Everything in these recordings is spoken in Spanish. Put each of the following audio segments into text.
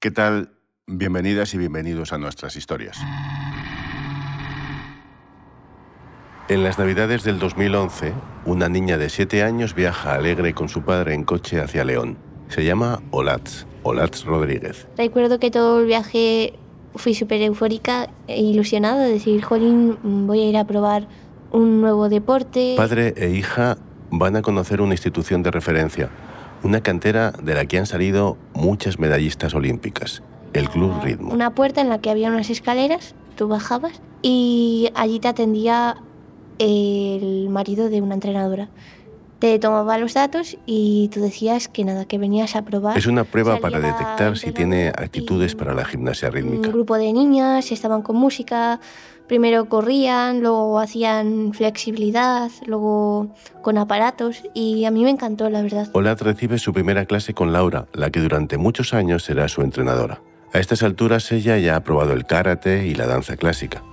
¿Qué tal? Bienvenidas y bienvenidos a nuestras historias. En las Navidades del 2011, una niña de 7 años viaja alegre con su padre en coche hacia León. Se llama Olatz, Olatz Rodríguez. Recuerdo que todo el viaje fui súper eufórica e ilusionada de decir, jolín, voy a ir a probar un nuevo deporte. Padre e hija van a conocer una institución de referencia, una cantera de la que han salido muchas medallistas olímpicas, el Club Ritmo. Una puerta en la que había unas escaleras, tú bajabas y allí te atendía el marido de una entrenadora. Te tomaba los datos y tú decías que nada, que venías a probar. Es una prueba para detectar si tiene actitudes para la gimnasia rítmica. Un grupo de niñas estaban con música, primero corrían, luego hacían flexibilidad, luego con aparatos y a mí me encantó, la verdad. Olat recibe su primera clase con Laura, la que durante muchos años será su entrenadora. A estas alturas ella ya ha probado el karate y la danza clásica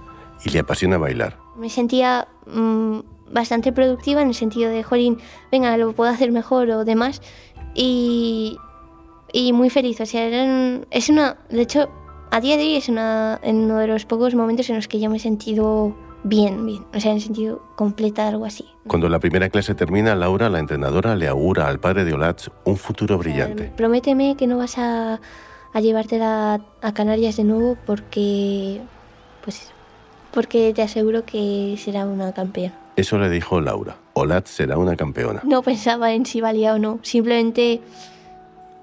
y le apasiona bailar. Me sentía mm, bastante productiva en el sentido de, jolín, venga, lo puedo hacer mejor o demás. Y, y muy feliz. O sea, es una. De hecho, a día de hoy es una, en uno de los pocos momentos en los que yo me he sentido bien, bien. O sea, en sentido completa, algo así. Cuando la primera clase termina, Laura, la entrenadora, le augura al padre de Olatz un futuro brillante. prométeme que no vas a, a llevártela a Canarias de nuevo porque. Pues. Porque te aseguro que será una campeona. Eso le dijo Laura. Olat será una campeona. No pensaba en si valía o no. Simplemente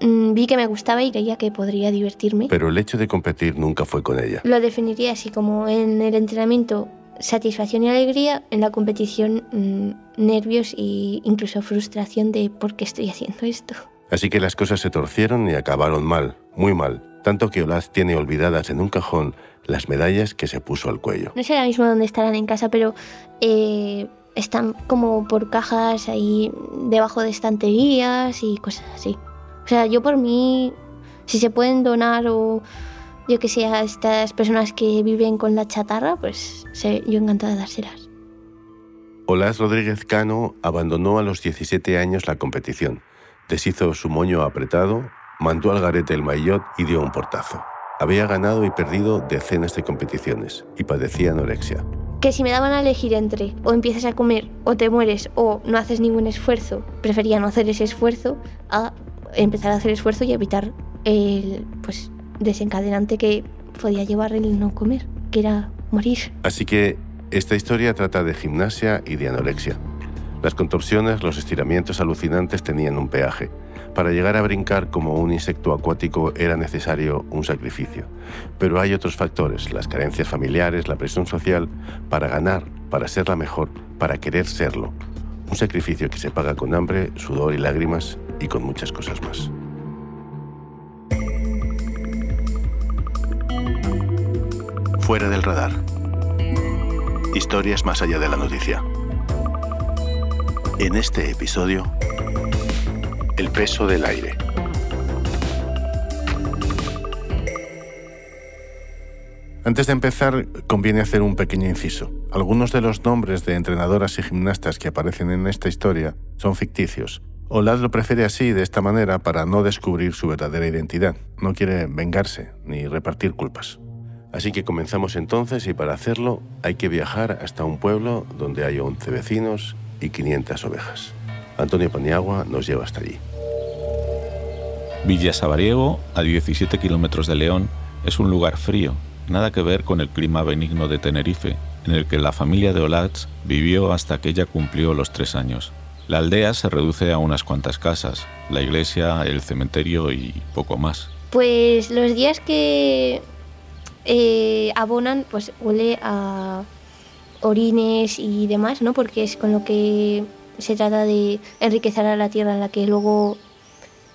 mm, vi que me gustaba y creía que podría divertirme. Pero el hecho de competir nunca fue con ella. Lo definiría así como en el entrenamiento satisfacción y alegría, en la competición mm, nervios e incluso frustración de por qué estoy haciendo esto. Así que las cosas se torcieron y acabaron mal, muy mal, tanto que Olat tiene olvidadas en un cajón las medallas que se puso al cuello. No sé ahora mismo dónde estarán en casa, pero eh, están como por cajas ahí debajo de estanterías y cosas así. O sea, yo por mí, si se pueden donar o yo que sé, a estas personas que viven con la chatarra, pues yo encantada de dárselas. Olaz Rodríguez Cano abandonó a los 17 años la competición, deshizo su moño apretado, mandó al garete el maillot y dio un portazo. Había ganado y perdido decenas de competiciones y padecía anorexia. Que si me daban a elegir entre o empiezas a comer o te mueres o no haces ningún esfuerzo, prefería no hacer ese esfuerzo a empezar a hacer esfuerzo y evitar el pues, desencadenante que podía llevar el no comer, que era morir. Así que esta historia trata de gimnasia y de anorexia. Las contorsiones, los estiramientos alucinantes tenían un peaje para llegar a brincar como un insecto acuático era necesario un sacrificio. Pero hay otros factores, las carencias familiares, la presión social, para ganar, para ser la mejor, para querer serlo. Un sacrificio que se paga con hambre, sudor y lágrimas y con muchas cosas más. Fuera del radar. Historias más allá de la noticia. En este episodio, el peso del aire. Antes de empezar, conviene hacer un pequeño inciso. Algunos de los nombres de entrenadoras y gimnastas que aparecen en esta historia son ficticios. Olad lo prefiere así, de esta manera, para no descubrir su verdadera identidad. No quiere vengarse ni repartir culpas. Así que comenzamos entonces y para hacerlo hay que viajar hasta un pueblo donde hay 11 vecinos y 500 ovejas. Antonio Paniagua nos lleva hasta allí. Villa Sabariego, a 17 kilómetros de León, es un lugar frío, nada que ver con el clima benigno de Tenerife, en el que la familia de Olatz vivió hasta que ella cumplió los tres años. La aldea se reduce a unas cuantas casas, la iglesia, el cementerio y poco más. Pues los días que eh, abonan, pues huele a orines y demás, ¿no? Porque es con lo que se trata de enriquecer a la tierra en la que luego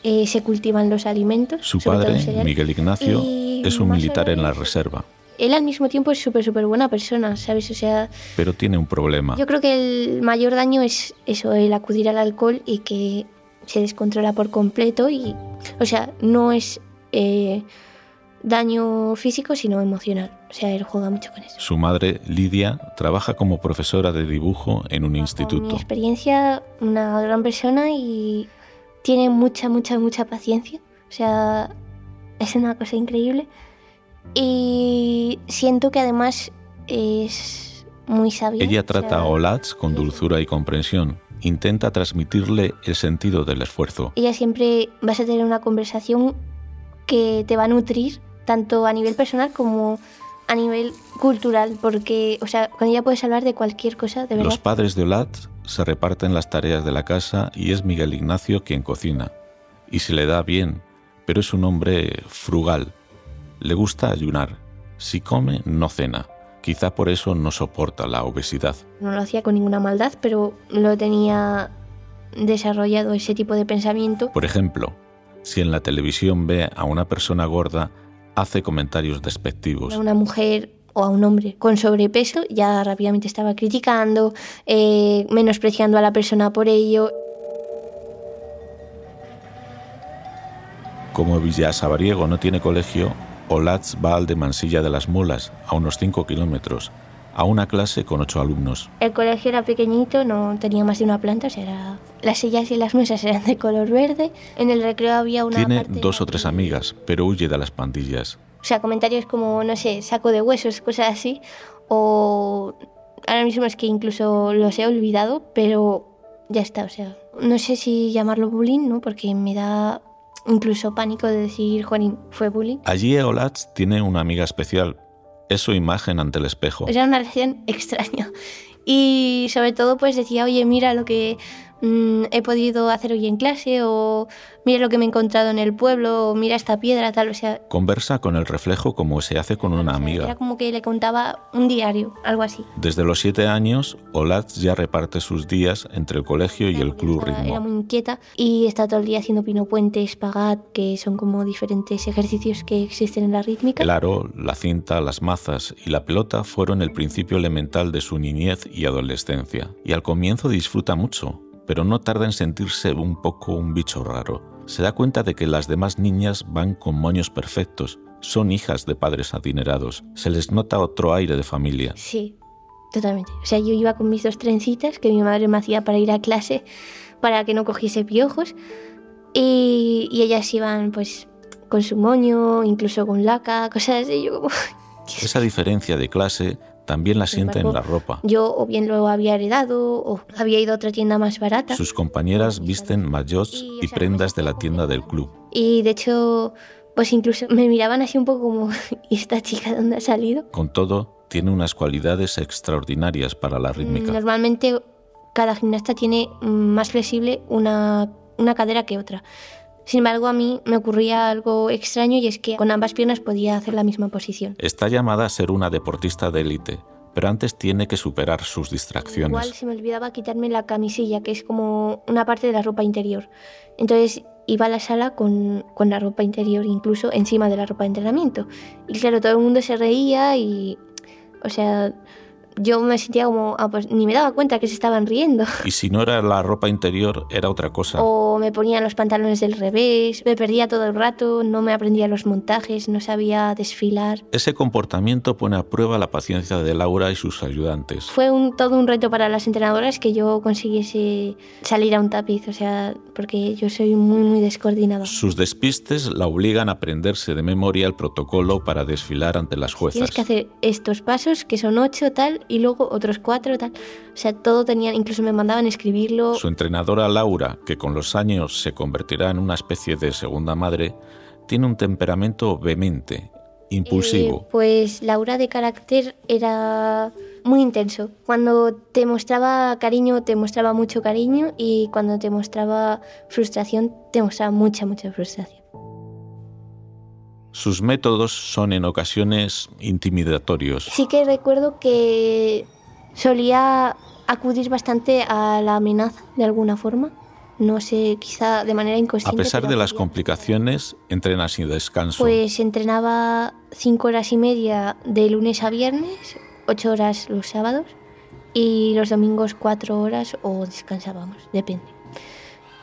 eh, se cultivan los alimentos. Su padre, Miguel Ignacio, es un militar en la reserva. Él al mismo tiempo es súper, súper buena persona, ¿sabes? O sea... Pero tiene un problema. Yo creo que el mayor daño es eso, el acudir al alcohol y que se descontrola por completo y... O sea, no es... Eh, daño físico, sino emocional. O sea, él juega mucho con eso. Su madre, Lidia, trabaja como profesora de dibujo en un instituto. mi experiencia, una gran persona y tiene mucha, mucha, mucha paciencia. O sea, es una cosa increíble. Y siento que además es muy sabia. Ella o trata sea, a Olatz con dulzura y comprensión. Intenta transmitirle el sentido del esfuerzo. ella siempre vas a tener una conversación que te va a nutrir tanto a nivel personal como a nivel cultural, porque, o sea, con ella puedes hablar de cualquier cosa, de verdad. Los padres de Olatz se reparten las tareas de la casa y es Miguel Ignacio quien cocina. Y se le da bien, pero es un hombre frugal. Le gusta ayunar. Si come, no cena. Quizá por eso no soporta la obesidad. No lo hacía con ninguna maldad, pero lo tenía desarrollado ese tipo de pensamiento. Por ejemplo, si en la televisión ve a una persona gorda, hace comentarios despectivos. A una mujer o a un hombre con sobrepeso ya rápidamente estaba criticando, eh, menospreciando a la persona por ello. Como Villasabariego no tiene colegio, Olatz va al de Mansilla de las Mulas, a unos 5 kilómetros, a una clase con 8 alumnos. El colegio era pequeñito, no tenía más de una planta, o sea, era- las sillas y las mesas eran de color verde. En el recreo había una Tiene parte dos o tres amigas, pero huye de las pandillas. O sea, comentarios como, no sé, saco de huesos, cosas así. O ahora mismo es que incluso los he olvidado, pero ya está, o sea, no sé si llamarlo bullying, ¿no? Porque me da incluso pánico de decir, Juanín, fue bullying. Allí Olatz tiene una amiga especial. Es su imagen ante el espejo. Era una relación extraña. Y sobre todo, pues decía, oye, mira lo que mm, he podido hacer hoy en clase, o mira lo que me he encontrado en el pueblo, o mira esta piedra, tal, o sea, Conversa con el reflejo como se hace con una sea, era amiga. como que le contaba un diario, algo así. Desde los siete años, Olatz ya reparte sus días entre el colegio y el club Estaba- Era muy ritmo. inquieta y está todo el día haciendo pino puente, espagat, que son como diferentes ejercicios que existen en la rítmica. El aro, la cinta, las mazas y la pelota fueron el principio elemental de su niñez y adolescencia. Y al comienzo disfruta mucho, pero no tarda en sentirse un poco un bicho raro. Se da cuenta de que las demás niñas van con moños perfectos, son hijas de padres adinerados, se les nota otro aire de familia. Sí, totalmente. O sea, yo iba con mis dos trencitas que mi madre me hacía para ir a clase para que no cogiese piojos y, y ellas iban pues con su moño, incluso con laca, cosas así. Yo como... Esa diferencia de clase también la Sin siente en la ropa. Yo o bien lo había heredado o había ido a otra tienda más barata. Sus compañeras visten maillots Y, y prendas de la tienda del club. Y de hecho, pues incluso me miraban así un poco como, ¿y esta chica de dónde ha salido? Con todo, tiene unas cualidades extraordinarias para la rítmica. Mm, Normalmente cada gimnasta tiene más flexible una, una cadera que otra. Sin embargo, a mí me ocurría algo extraño y es que con ambas piernas podía hacer la misma posición. Está llamada a ser una deportista de élite, pero antes tiene que superar sus Igual distracciones. se me olvidaba quitarme la camisilla, que es como una parte de la ropa interior. Entonces iba a la sala con, con la ropa interior incluso encima de la ropa de entrenamiento. Y claro, todo el mundo se reía y, o sea, yo me sentía como, ah, pues ni me daba cuenta que se estaban riendo. Y si no era la ropa interior, era otra cosa. O me ponía los pantalones del revés, me perdía todo el rato, no me aprendía los montajes, no sabía desfilar. Ese comportamiento pone a prueba la paciencia de Laura y sus ayudantes. Fue un, todo un reto para las entrenadoras que yo consiguiese salir a un tapiz, o sea, porque yo soy muy, muy descoordinada. Sus despistes la obligan a aprenderse de memoria el protocolo para desfilar ante las juezas. Tienes que hacer estos pasos, que son ocho, tal, y luego otros cuatro, tal. O sea, todo tenían, incluso me mandaban escribirlo. Su entrenadora Laura, que con los años se convertirá en una especie de segunda madre, tiene un temperamento vehemente, impulsivo. Eh, pues Laura de carácter era muy intenso. Cuando te mostraba cariño, te mostraba mucho cariño y cuando te mostraba frustración, te mostraba mucha, mucha frustración. Sus métodos son en ocasiones intimidatorios. Sí que recuerdo que solía acudir bastante a la amenaza de alguna forma. No sé, quizá de manera A inconsciente. pesar pero de las complicaciones, entrena sin descanso. Pues entrenaba cinco horas y media de lunes a viernes, ocho horas los sábados y los domingos cuatro horas o descansábamos, depende.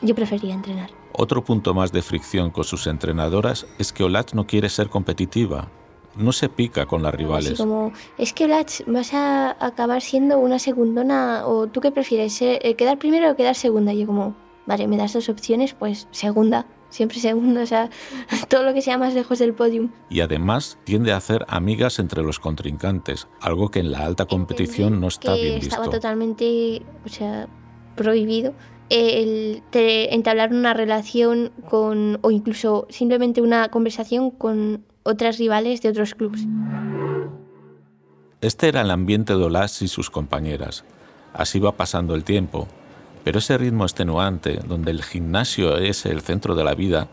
Yo prefería entrenar. Otro punto más de fricción con sus entrenadoras es que Olatz no quiere ser competitiva. No se pica con las Así rivales. como, es que Blatch, vas a acabar siendo una segundona o tú qué prefieres, ser- eh, quedar primero o quedar segunda. Y yo como, vale, me das dos opciones, pues segunda. siempre segundo, o sea, todo lo que sea más lejos del podium. Y además tiende a hacer amigas entre los contrincantes, algo que en la alta competición no está bien visto. Estaba totalmente, o sea, prohibido el entablar una relación con, o incluso simplemente una conversación con otras rivales de otros clubes. Este era el ambiente de Olas y sus compañeras. Así va pasando el tiempo, pero ese ritmo extenuante, donde el gimnasio es el centro de la vida,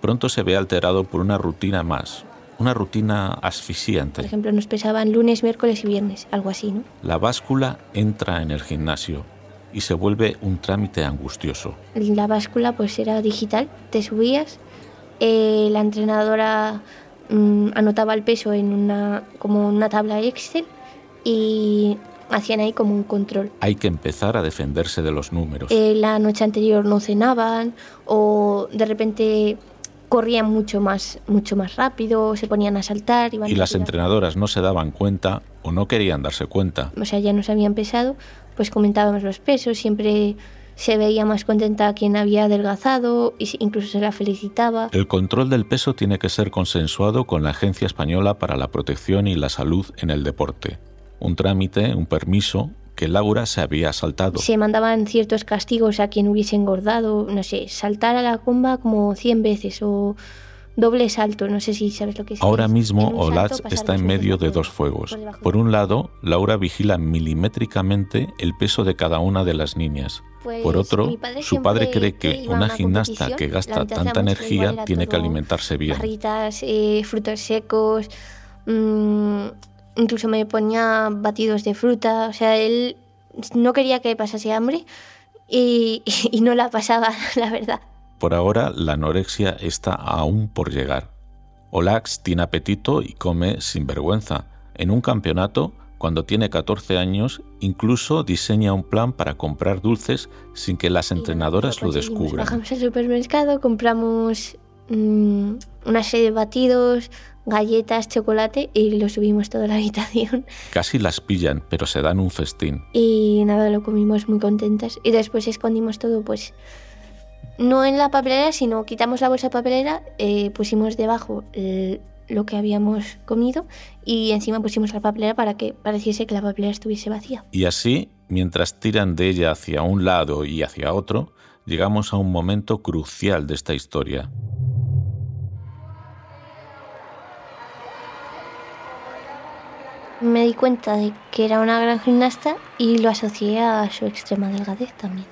pronto se ve alterado por una rutina más, una rutina asfixiante. Por ejemplo, nos pesaban lunes, miércoles y viernes, algo así, ¿no? La báscula entra en el gimnasio y se vuelve un trámite angustioso. La báscula pues era digital, te subías, eh, la entrenadora mm, anotaba el peso en una, como una tabla Excel y hacían ahí como un control. Hay que empezar a defenderse de los números. Eh, la noche anterior no cenaban o de repente corrían mucho más, mucho más rápido, se ponían a saltar. y las entrenadoras no se daban cuenta o no querían darse cuenta. O sea, ya nos habían pesado, pues comentábamos los pesos, siempre se veía más contenta quien había adelgazado e incluso se la felicitaba. El control del peso tiene que ser consensuado con la Agencia Española para la Protección y la Salud en el Deporte. Un trámite, un permiso que Laura se había saltado. Se mandaban ciertos castigos a quien hubiese engordado, no sé, saltar a la comba como 100 veces o doble salto, no sé si sabes lo que es. Ahora mismo Olaz está en medio de dos fuegos. Por un lado, Laura vigila milimétricamente el peso de cada una de las niñas. Por pues otro, su padre cree que una gimnasta que gasta tanta energía tiene que alimentarse bien. Barritas, eh, frutos secos, mmm, incluso me ponía batidos de fruta, o sea, él no quería que pasase hambre y, y no la pasaba, la verdad. Por ahora, la anorexia está aún por llegar. Olax tiene apetito y come sin vergüenza. En un campeonato, cuando tiene 14 años, incluso diseña un plan para comprar dulces sin que las entrenadoras lo descubran. Bajamos al supermercado, compramos mm, una serie de batidos, galletas, chocolate y lo subimos toda la habitación. Casi las pillan, pero se dan un festín. Y nada, lo comimos muy contentas. Y después escondimos todo, pues, no en la papelera, sino quitamos la bolsa papelera, eh, pusimos debajo lo que habíamos comido y encima pusimos la papelera para que pareciese que la papelera estuviese vacía. Y así, mientras tiran de ella hacia un lado y hacia otro, llegamos a un momento crucial de esta historia. me di cuenta de que era una gran gimnasta y lo asocié a su extrema delgadez también.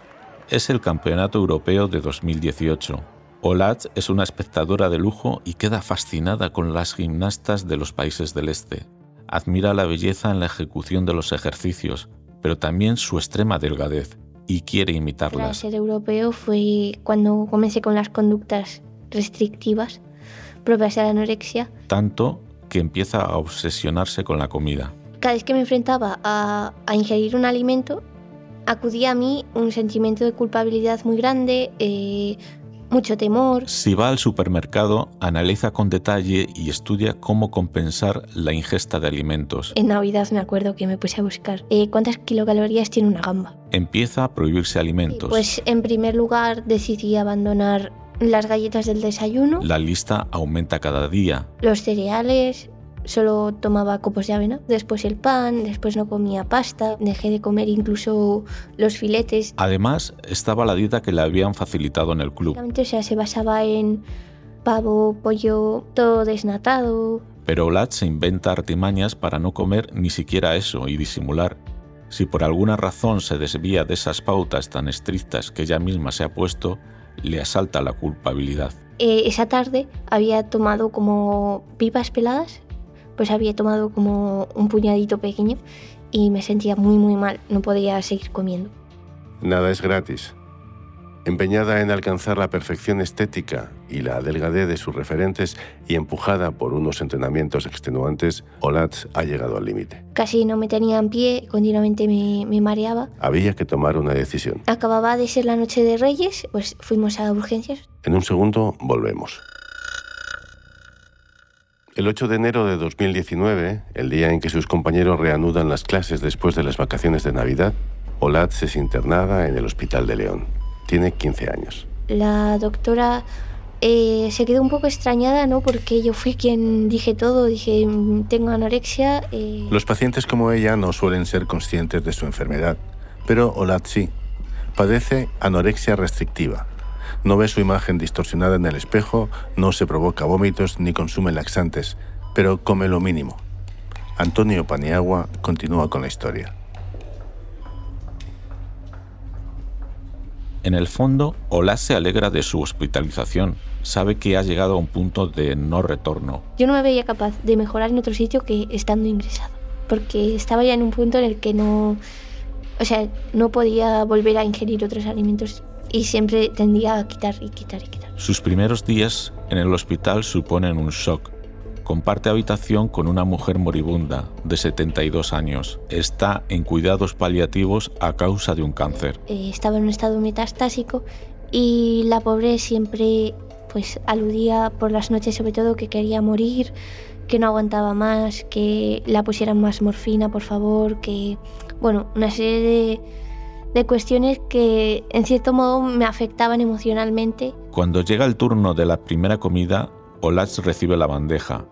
Es el Campeonato Europeo de 2018. Olat es una espectadora de lujo y queda fascinada con las gimnastas de los países del este. Admira la belleza en la ejecución de los ejercicios, pero también su extrema delgadez y quiere imitarlas. Para ser europeo fue cuando comencé con las conductas restrictivas propias de la anorexia. Tanto que empieza a obsesionarse con la comida. Cada vez que me enfrentaba a, ingerir un alimento, acudía a mí un sentimiento de culpabilidad muy grande, eh, mucho temor. Si va al supermercado, analiza con detalle y estudia cómo compensar la ingesta de alimentos. En Navidad me acuerdo que me puse a buscar eh, cuántas kilocalorías tiene una gamba. Empieza a prohibirse alimentos. Pues en primer lugar decidí abandonar las galletas del desayuno. La lista aumenta cada día. Los cereales, solo tomaba copos de avena, después el pan, después no comía pasta, dejé de comer incluso los filetes. Además, estaba la dieta que le habían facilitado en el club. O sea, se basaba en pavo, pollo, todo desnatado. Pero Olat se inventa artimañas para no comer ni siquiera eso y disimular. Si por alguna razón se desvía de esas pautas tan estrictas que ella misma se ha puesto, le asalta la culpabilidad. Eh, esa tarde había tomado como pipas peladas, pues había tomado como un puñadito pequeño y me sentía muy muy mal, no podía seguir comiendo. Nada es gratis. Empeñada en alcanzar la perfección estética y la delgadez de sus referentes y empujada por unos entrenamientos extenuantes, Olat ha llegado al límite. Casi no me tenía en pie, continuamente me, me, mareaba. Había que tomar una decisión. Acababa de ser la noche de Reyes, pues fuimos a urgencias. En un segundo volvemos. El 8 de enero de 2019, el día en que sus compañeros reanudan las clases después de las vacaciones de Navidad, Olat es internada en el Hospital de León. Tiene 15 años. La doctora eh, se quedó un poco extrañada, ¿no? Porque yo fui quien dije todo, dije, "Mm, tengo anorexia. eh, Los pacientes como ella no suelen ser conscientes de su enfermedad, pero Olat sí. Padece anorexia restrictiva. No ve su imagen distorsionada en el espejo, no se provoca vómitos ni consume laxantes, pero come lo mínimo. Antonio Paniagua continúa con la historia. En el fondo, Olat se alegra de su hospitalización. Sabe que ha llegado a un punto de no retorno. Yo no me veía capaz de mejorar en otro sitio que estando ingresado, porque estaba ya en un punto en el que no, o sea, no podía volver a ingerir otros alimentos y siempre tendía a quitar y quitar y quitar. Sus primeros días en el hospital suponen un shock. Comparte habitación con una mujer moribunda de 72 años. Está en cuidados paliativos a causa de un cáncer. Eh, estaba en un estado metastásico y la pobre siempre pues aludía por las noches sobre todo que quería morir, que no aguantaba más, que la pusieran más morfina, por favor, que bueno, una serie de, de cuestiones que en cierto modo me afectaban emocionalmente. Cuando llega el turno de la primera comida, Olatz recibe la bandeja.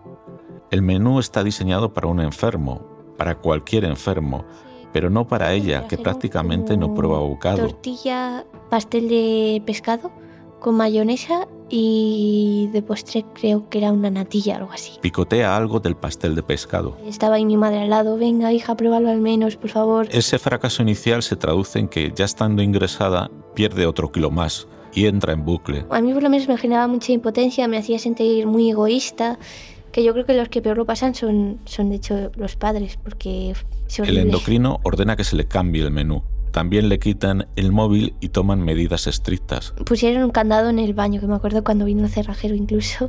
El menú está diseñado para un enfermo, para cualquier enfermo, pero no para ella, que prácticamente no prueba bocado. Tortilla, pastel de pescado con mayonesa y de postre creo que era una natilla, algo así. Picotea algo del pastel de pescado. Estaba ahí mi madre al lado, venga hija, pruébalo al menos, por favor. Ese fracaso inicial se traduce en que, ya estando ingresada, pierde otro kilo más y entra en bucle. A mí por lo menos me generaba mucha impotencia, me hacía sentir muy egoísta, que yo creo que los que peor lo pasan son, son de hecho los padres, porque El endocrino ordena que se le cambie el menú. También le quitan el móvil y toman medidas estrictas. Pusieron un candado en el baño, que me acuerdo cuando vino el cerrajero incluso.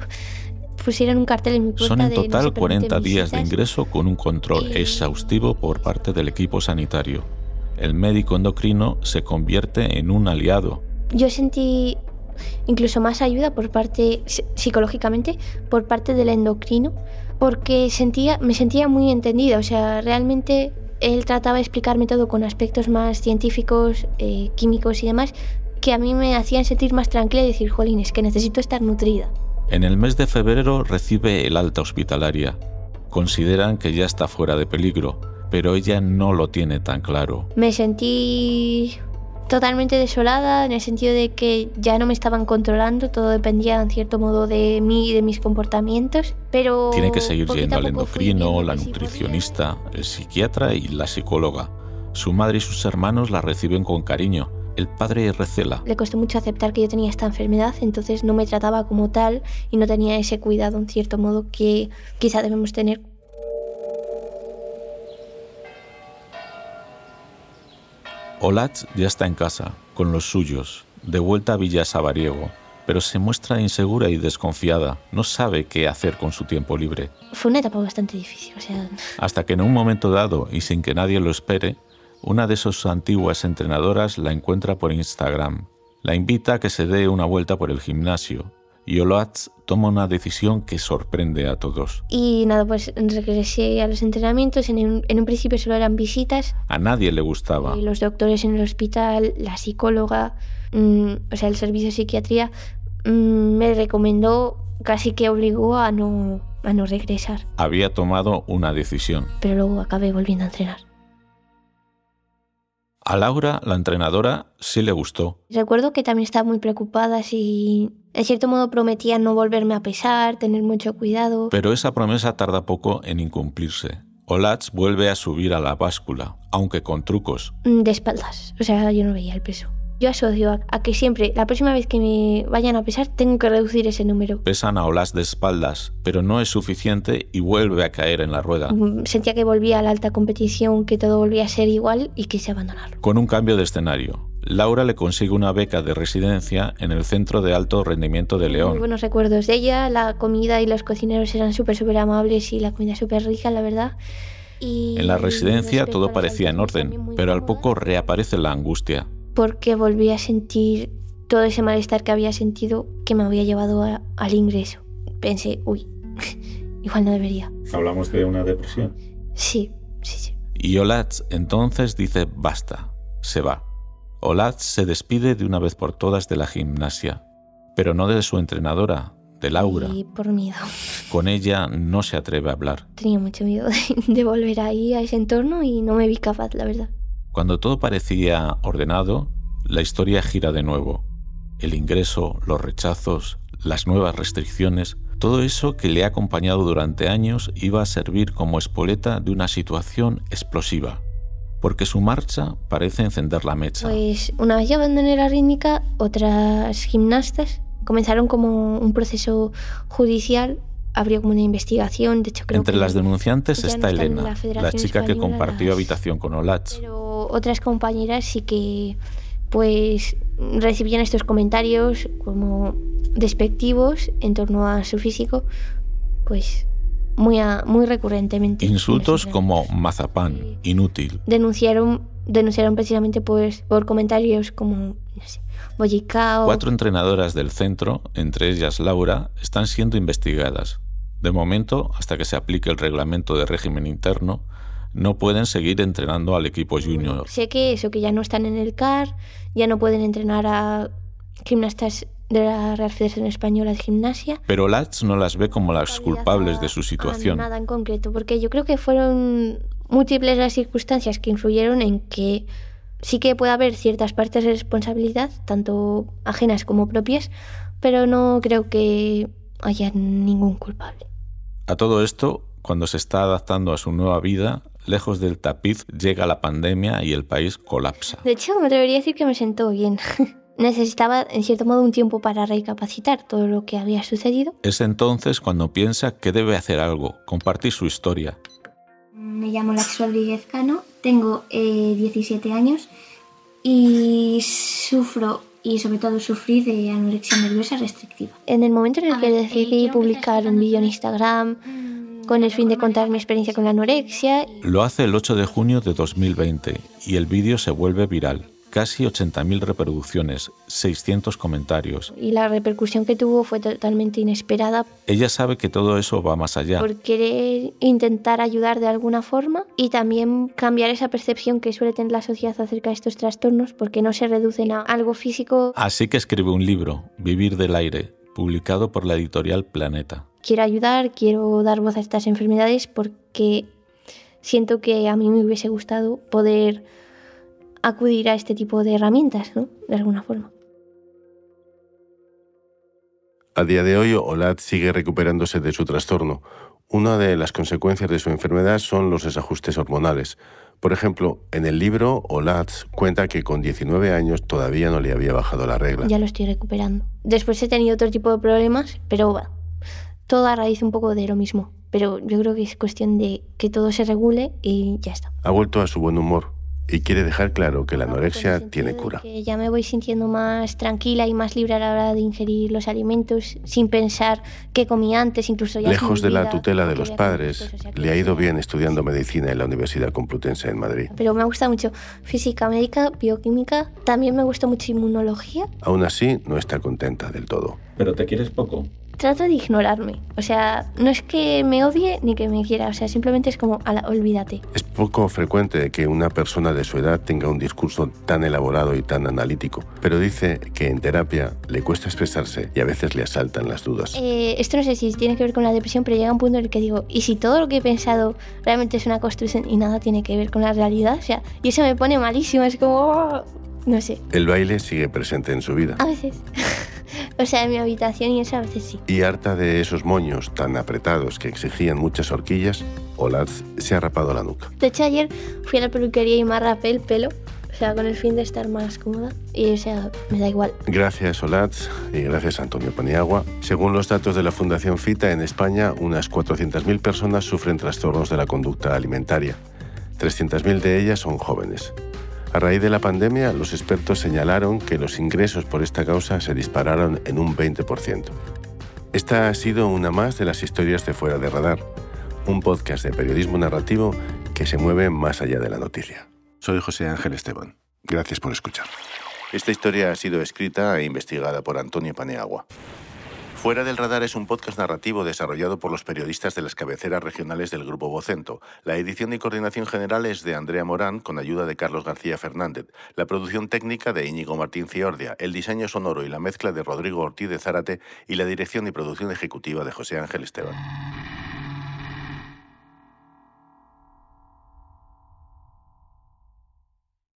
Pusieron un cartel en mi puerta Son en de no total permiten 40 días de ingreso con un control exhaustivo por parte del equipo sanitario. El médico endocrino se convierte en un aliado. yo sentí incluso más ayuda por parte psi- psicológicamente por parte del endocrino porque sentía me sentía muy entendida o sea realmente él trataba de explicarme todo con aspectos más científicos eh, químicos y demás que a mí me hacían sentir más tranquila y decir jolín es que necesito estar nutrida En el mes de febrero recibe el alta hospitalaria. Consideran que ya está fuera de peligro, pero ella no lo tiene tan claro. me sentí totalmente desolada en el sentido de que ya no me estaban controlando, todo dependía en cierto modo de mí y de mis comportamientos, pero Tiene que seguir yendo al endocrino, la nutricionista, el psiquiatra y la psicóloga. Su madre y sus hermanos la reciben con cariño. El padre recela. Le costó mucho aceptar que yo tenía esta enfermedad, entonces no me trataba como tal y no tenía ese cuidado en cierto modo que quizá debemos tener. Olatz ya está en casa, con los suyos, de vuelta a Villa Sabariego, pero se muestra insegura y desconfiada. No sabe qué hacer con su tiempo libre. Fue una etapa bastante difícil, o sea, Hasta que en un momento dado, y sin que nadie lo espere, una de sus antiguas entrenadoras la encuentra por Instagram. La invita a que se dé una vuelta por el gimnasio, y Olatz toma una decisión que sorprende a todos. y nada, pues regresé a los entrenamientos, en un, en un principio solo eran visitas, A nadie le gustaba. y los doctores en el hospital, la psicóloga, mm, o sea, el servicio de psiquiatría, mm, me recomendó, casi que obligó a no, a no regresar, Había tomado una decisión. pero luego acabé volviendo a entrenar. A Laura, la entrenadora, sí le gustó. Recuerdo que también estaba muy preocupada si en cierto modo prometía no volverme a pesar, tener mucho cuidado. Pero esa promesa tarda poco en incumplirse. Olatz vuelve a subir a la báscula, aunque con trucos. De espaldas, o sea, yo no veía el peso. Yo asocio a, a que siempre, la próxima vez que me vayan a pesar, tengo que reducir ese número. Pesan a Olatz de espaldas, pero no es suficiente y vuelve a caer en la rueda. Mm, Sentía que volvía a la alta competición, que todo volvía a ser igual y quise abandonarlo. Con un cambio de escenario, Laura le consigue una beca de residencia en el Centro de Alto Rendimiento de Muy León. buenos recuerdos de ella, la comida y los cocineros eran súper, súper amables y la comida súper rica, la verdad. Y En la residencia todo parecía en orden, pero al poco reaparece la angustia. Porque volví a sentir todo ese malestar que había sentido que me había llevado a- al ingreso. Pensé, uy, igual no debería. ¿Hablamos de una depresión? Sí, sí, sí. Y Olatz entonces dice basta, se va. Olatz se despide de una vez por todas de la gimnasia, Pero no de su entrenadora, de Laura. Y por miedo. Con ella no se atreve a hablar. Tenía mucho miedo de, de volver ahí a ese entorno y no me vi capaz, la verdad. Cuando todo parecía ordenado, la historia gira de nuevo. El ingreso, los rechazos, las nuevas restricciones, todo eso que le ha acompañado durante años iba a servir como espoleta de una situación explosiva, porque su marcha parece encender la mecha. Pues una vez ya abandoné la rítmica, otras gimnastas comenzaron como un proceso judicial, abrió como una investigación, de hecho creo Entre que las denunciantes no está en Elena, la la, chica que Española, compartió las- habitación con Olach. pero otras compañeras sí que pues recibían estos comentarios como despectivos en torno a su físico, pues muy, a- muy recurrentemente. Insultos como mazapán, inútil, denunciaron denunciaron precisamente pues por comentarios como no sé, bollicao Cuatro entrenadoras del centro, entre ellas Laura, están siendo investigadas. De momento, hasta que se aplique el reglamento de régimen interno, no pueden seguir entrenando al equipo junior. sé que eso que ya no están en el CAR ya no pueden entrenar a gimnastas de la Real Federación Española de Gimnasia Pero Lats no las ve como las culpables de su situación. nada en concreto porque yo creo que fueron múltiples las circunstancias que influyeron en que sí que puede haber ciertas partes de responsabilidad tanto ajenas como propias pero no creo que haya ningún culpable A todo esto, cuando se está adaptando a su nueva vida, lejos del tapiz llega la pandemia y el país colapsa. De hecho, me atrevería a decir que me sentó bien. Necesitaba, en cierto modo, un tiempo para recapacitar todo lo que había sucedido. Es entonces cuando piensa que debe hacer algo, compartir su historia. Me llamo Lax Rodríguez Cano, tengo eh, 17 años y sufro y sobre todo sufrí de anorexia nerviosa restrictiva. En el momento en el que decidí publicar un vídeo en Instagram con el fin de contar mi experiencia con la anorexia, Lo hace el 8 de junio de 2020 y el vídeo se vuelve viral. Casi 80.000 reproducciones, 600 comentarios. y la repercusión que tuvo fue totalmente inesperada Ella sabe que todo eso va más allá. por querer intentar ayudar de alguna forma y también cambiar esa percepción que suele tener la sociedad acerca de estos trastornos porque no se reducen a algo físico. Así que escribe un libro, Vivir del aire, publicado por la editorial Planeta. Quiero ayudar, quiero dar voz a estas enfermedades porque siento que a mí me hubiese gustado poder acudir a este tipo de herramientas, ¿no? De alguna forma. A día de hoy, Olat sigue recuperándose de su trastorno. Una de las consecuencias de su enfermedad son los desajustes hormonales. Por ejemplo, en el libro, Olat cuenta que con 19 años todavía no le había bajado la regla. Ya lo estoy recuperando. Después he tenido otro tipo de problemas, pero bueno, todo a raíz un poco de lo mismo. Pero yo creo que es cuestión de que todo se regule y ya está. Ha vuelto a su buen humor y quiere dejar claro que la Con el anorexia tiene cura. Que ya me voy sintiendo más tranquila y más libre a la hora de ingerir los alimentos sin pensar qué comía antes, incluso ya Lejos de la tutela de los padres, le ha ido bien estudiando medicina en la Universidad Complutense en Madrid. Pero me gusta mucho física médica, bioquímica, también me gusta mucho inmunología. Aún así, no está contenta del todo. ¿Pero te quieres poco? Trato de ignorarme, o sea, no es que me odie ni que me quiera, o sea, simplemente es como, ala, olvídate. Es poco frecuente que una persona de su edad tenga un discurso tan elaborado y tan analítico, pero dice que en terapia le cuesta expresarse y a veces le asaltan las dudas. Eh, esto no sé si tiene que ver con la depresión, pero llega un punto en el que digo, ¿y si todo lo que he pensado realmente es una construcción y nada tiene que ver con la realidad? O sea, y eso me pone malísimo, es como, "Oh", no sé, El baile sigue presente en su vida. a veces. o sea, en mi habitación y eso a veces sí. Y harta de esos moños tan apretados que exigían muchas horquillas, Olaz se ha rapado la nuca. De hecho, ayer fui a la peluquería y me rapé el pelo, o sea, con el fin de estar más cómoda. Y, o sea, me da igual. Gracias Olaz y gracias Antonio Paniagua. Según los datos de la Fundación FITA, en España unas 400.000 personas sufren trastornos de la conducta alimentaria. 300.000 de ellas son jóvenes. A raíz de la pandemia, los expertos señalaron que los ingresos por esta causa se dispararon en un 20%. Esta ha sido una más de las historias de Fuera de Radar, un podcast de periodismo narrativo que se mueve más allá de la noticia. Soy José Ángel Esteban. Gracias por escuchar. Esta historia ha sido escrita e investigada por Antonio Paneagua. Fuera del Radar es un podcast narrativo desarrollado por los periodistas de las cabeceras regionales del Grupo Vocento. La edición y coordinación general es de Andrea Morán, con ayuda de Carlos García Fernández. La producción técnica de Íñigo Martín Ciordia. El diseño sonoro y la mezcla de Rodrigo Ortiz de Zárate y la dirección y producción ejecutiva de José Ángel Esteban.